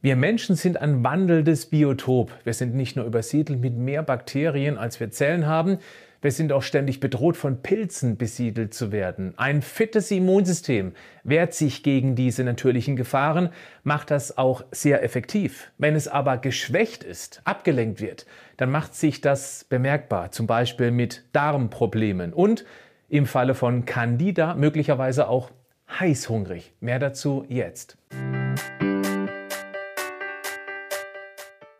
Wir Menschen sind ein wandelndes Biotop. Wir sind nicht nur übersiedelt mit mehr Bakterien, als wir Zellen haben, wir sind auch ständig bedroht, von Pilzen besiedelt zu werden. Ein fittes Immunsystem wehrt sich gegen diese natürlichen Gefahren, macht das auch sehr effektiv. Wenn es aber geschwächt ist, abgelenkt wird, dann macht sich das bemerkbar, zum Beispiel mit Darmproblemen und im Falle von Candida möglicherweise auch heißhungrig. Mehr dazu jetzt.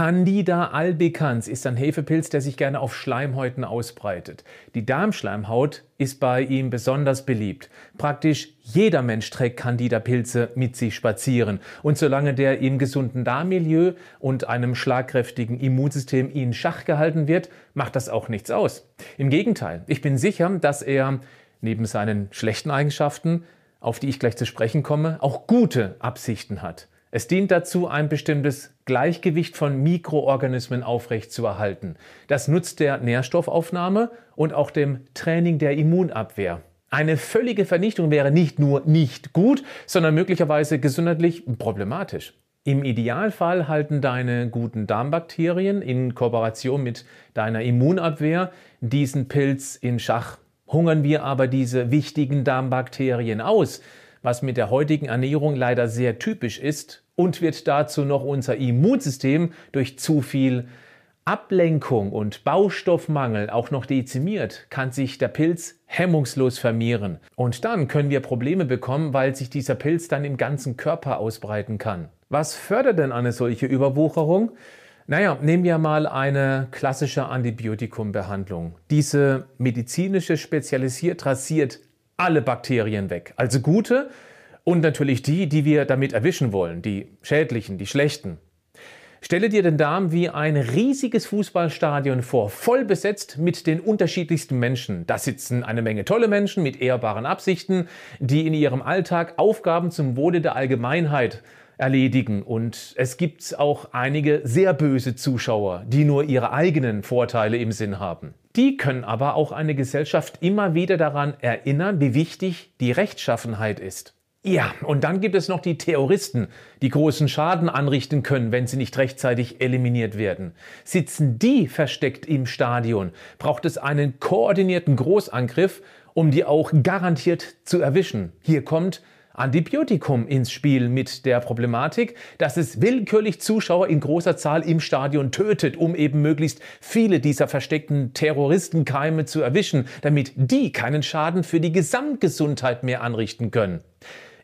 Candida albicans ist ein Hefepilz, der sich gerne auf Schleimhäuten ausbreitet. Die Darmschleimhaut ist bei ihm besonders beliebt. Praktisch jeder Mensch trägt Candida-Pilze mit sich spazieren. Und solange der im gesunden Darmmilieu und einem schlagkräftigen Immunsystem in Schach gehalten wird, macht das auch nichts aus. Im Gegenteil, ich bin sicher, dass er neben seinen schlechten Eigenschaften, auf die ich gleich zu sprechen komme, auch gute Absichten hat. Es dient dazu, ein bestimmtes Gleichgewicht von Mikroorganismen aufrechtzuerhalten. Das nutzt der Nährstoffaufnahme und auch dem Training der Immunabwehr. Eine völlige Vernichtung wäre nicht nur nicht gut, sondern möglicherweise gesundheitlich problematisch. Im Idealfall halten deine guten Darmbakterien in Kooperation mit deiner Immunabwehr diesen Pilz in Schach. Hungern wir aber diese wichtigen Darmbakterien aus, was mit der heutigen Ernährung leider sehr typisch ist und wird dazu noch unser Immunsystem durch zu viel Ablenkung und Baustoffmangel auch noch dezimiert, kann sich der Pilz hemmungslos vermehren. Und dann können wir Probleme bekommen, weil sich dieser Pilz dann im ganzen Körper ausbreiten kann. Was fördert denn eine solche Überwucherung? Naja, nehmen wir mal eine klassische Antibiotikumbehandlung. Diese medizinische spezialisiert rasiert alle Bakterien weg. Also gute und natürlich die, die wir damit erwischen wollen, die schädlichen, die schlechten. Stelle dir den Darm wie ein riesiges Fußballstadion vor, voll besetzt mit den unterschiedlichsten Menschen. Da sitzen eine Menge tolle Menschen mit ehrbaren Absichten, die in ihrem Alltag Aufgaben zum Wohle der Allgemeinheit erledigen. Und es gibt auch einige sehr böse Zuschauer, die nur ihre eigenen Vorteile im Sinn haben. Die können aber auch eine Gesellschaft immer wieder daran erinnern, wie wichtig die Rechtschaffenheit ist. Ja, und dann gibt es noch die Terroristen, die großen Schaden anrichten können, wenn sie nicht rechtzeitig eliminiert werden. Sitzen die versteckt im Stadion, braucht es einen koordinierten Großangriff, um die auch garantiert zu erwischen. Hier kommt Antibiotikum ins Spiel mit der Problematik, dass es willkürlich Zuschauer in großer Zahl im Stadion tötet, um eben möglichst viele dieser versteckten Terroristenkeime zu erwischen, damit die keinen Schaden für die Gesamtgesundheit mehr anrichten können.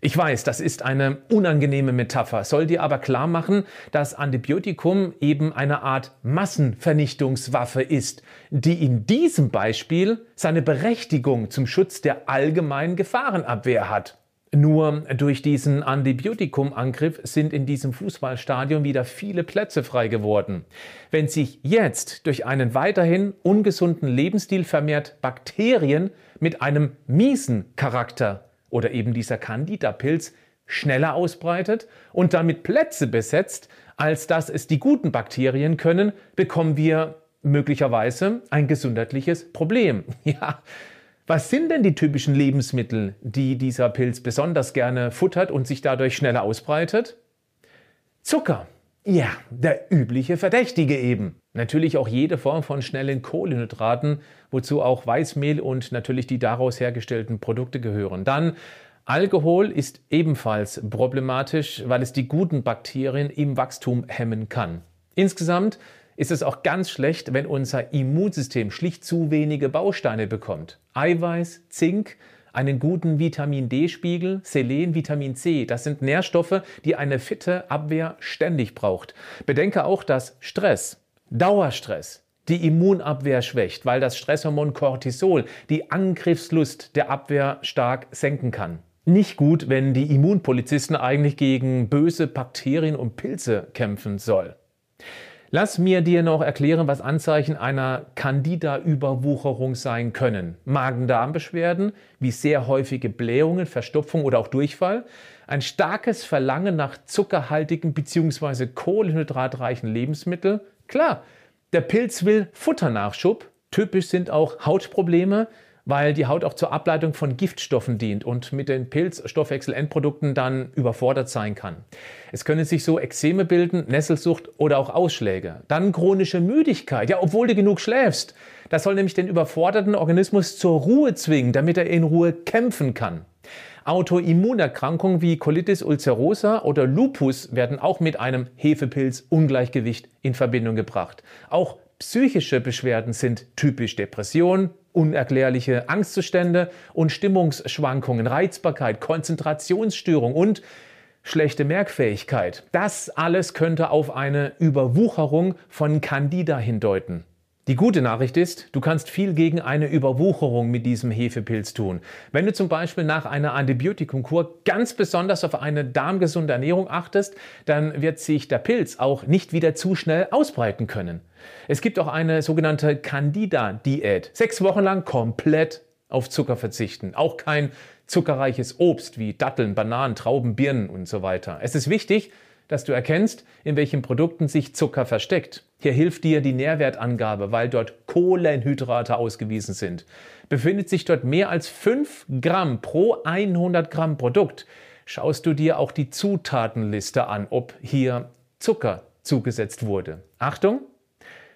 Ich weiß, das ist eine unangenehme Metapher, soll dir aber klar machen, dass Antibiotikum eben eine Art Massenvernichtungswaffe ist, die in diesem Beispiel seine Berechtigung zum Schutz der allgemeinen Gefahrenabwehr hat. Nur durch diesen Antibiotikumangriff sind in diesem Fußballstadion wieder viele Plätze frei geworden. Wenn sich jetzt durch einen weiterhin ungesunden Lebensstil vermehrt Bakterien mit einem miesen Charakter oder eben dieser Candida-Pilz schneller ausbreitet und damit Plätze besetzt, als dass es die guten Bakterien können, bekommen wir möglicherweise ein gesundheitliches Problem. Ja, was sind denn die typischen Lebensmittel, die dieser Pilz besonders gerne futtert und sich dadurch schneller ausbreitet? Zucker. Ja, der übliche Verdächtige eben. Natürlich auch jede Form von schnellen Kohlenhydraten, wozu auch Weißmehl und natürlich die daraus hergestellten Produkte gehören. Dann Alkohol ist ebenfalls problematisch, weil es die guten Bakterien im Wachstum hemmen kann. Insgesamt ist es auch ganz schlecht, wenn unser Immunsystem schlicht zu wenige Bausteine bekommt. Eiweiß, Zink, einen guten Vitamin D-Spiegel, Selen, Vitamin C. Das sind Nährstoffe, die eine fitte Abwehr ständig braucht. Bedenke auch, dass Stress, Dauerstress, die Immunabwehr schwächt, weil das Stresshormon Cortisol die Angriffslust der Abwehr stark senken kann. Nicht gut, wenn die Immunpolizisten eigentlich gegen böse Bakterien und Pilze kämpfen soll. Lass mir dir noch erklären, was Anzeichen einer Candida-Überwucherung sein können. Magen-Darm-Beschwerden, wie sehr häufige Blähungen, Verstopfung oder auch Durchfall, ein starkes Verlangen nach zuckerhaltigen bzw. kohlenhydratreichen Lebensmitteln. Klar, der Pilz will Futternachschub. Typisch sind auch Hautprobleme, weil die Haut auch zur Ableitung von Giftstoffen dient und mit den Pilzstoffwechselendprodukten dann überfordert sein kann. Es können sich so Ekzeme bilden, Nesselsucht oder auch Ausschläge. Dann chronische Müdigkeit, ja, obwohl du genug schläfst. Das soll nämlich den überforderten Organismus zur Ruhe zwingen, damit er in Ruhe kämpfen kann. Autoimmunerkrankungen wie Colitis ulcerosa oder Lupus werden auch mit einem Hefepilz-Ungleichgewicht in Verbindung gebracht. Auch psychische Beschwerden sind typisch Depression, unerklärliche Angstzustände und Stimmungsschwankungen, Reizbarkeit, Konzentrationsstörung und schlechte Merkfähigkeit. Das alles könnte auf eine Überwucherung von Candida hindeuten. Die gute Nachricht ist, du kannst viel gegen eine Überwucherung mit diesem Hefepilz tun. Wenn du zum Beispiel nach einer Antibiotikumkur ganz besonders auf eine darmgesunde Ernährung achtest, dann wird sich der Pilz auch nicht wieder zu schnell ausbreiten können. Es gibt auch eine sogenannte Candida-Diät. Sechs Wochen lang komplett auf Zucker verzichten. Auch kein zuckerreiches Obst wie Datteln, Bananen, Trauben, Birnen und so weiter. Es ist wichtig, dass du erkennst, in welchen Produkten sich Zucker versteckt. Hier hilft dir die Nährwertangabe, weil dort Kohlenhydrate ausgewiesen sind. Befindet sich dort mehr als 5 Gramm pro 100 Gramm Produkt, schaust du dir auch die Zutatenliste an, ob hier Zucker zugesetzt wurde. Achtung,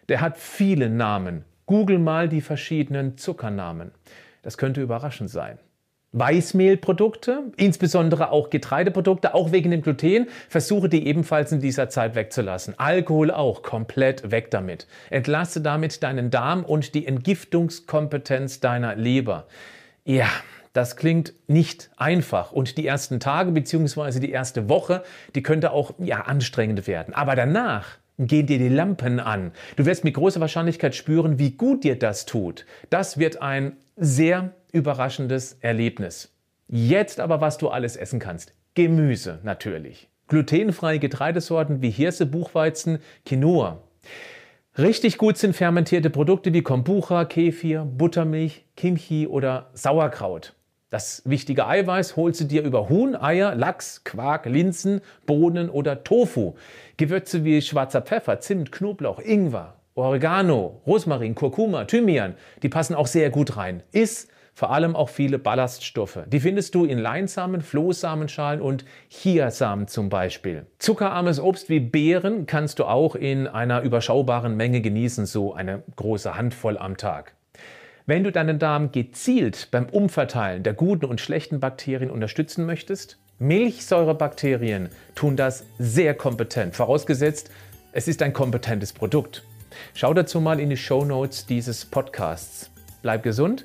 der hat viele Namen. Google mal die verschiedenen Zuckernamen. Das könnte überraschend sein. Weißmehlprodukte, insbesondere auch Getreideprodukte, auch wegen dem Gluten, versuche die ebenfalls in dieser Zeit wegzulassen. Alkohol auch, komplett weg damit. Entlasse damit deinen Darm und die Entgiftungskompetenz deiner Leber. Ja, das klingt nicht einfach und die ersten Tage bzw. die erste Woche, die könnte auch ja anstrengend werden. Aber danach gehen dir die Lampen an. Du wirst mit großer Wahrscheinlichkeit spüren, wie gut dir das tut. Das wird ein sehr überraschendes Erlebnis. Jetzt aber, was du alles essen kannst. Gemüse natürlich. Glutenfreie Getreidesorten wie Hirse, Buchweizen, Quinoa. Richtig gut sind fermentierte Produkte wie Kombucha, Kefir, Buttermilch, Kimchi oder Sauerkraut. Das wichtige Eiweiß holst du dir über Huhn, Eier, Lachs, Quark, Linsen, Bohnen oder Tofu. Gewürze wie schwarzer Pfeffer, Zimt, Knoblauch, Ingwer, Oregano, Rosmarin, Kurkuma, Thymian, die passen auch sehr gut rein. Iss vor allem auch viele Ballaststoffe. Die findest du in Leinsamen, Flohsamenschalen und Chiasamen zum Beispiel. Zuckerarmes Obst wie Beeren kannst du auch in einer überschaubaren Menge genießen, so eine große Handvoll am Tag. Wenn du deinen Darm gezielt beim Umverteilen der guten und schlechten Bakterien unterstützen möchtest, Milchsäurebakterien tun das sehr kompetent, vorausgesetzt, es ist ein kompetentes Produkt. Schau dazu mal in die Show Notes dieses Podcasts. Bleib gesund,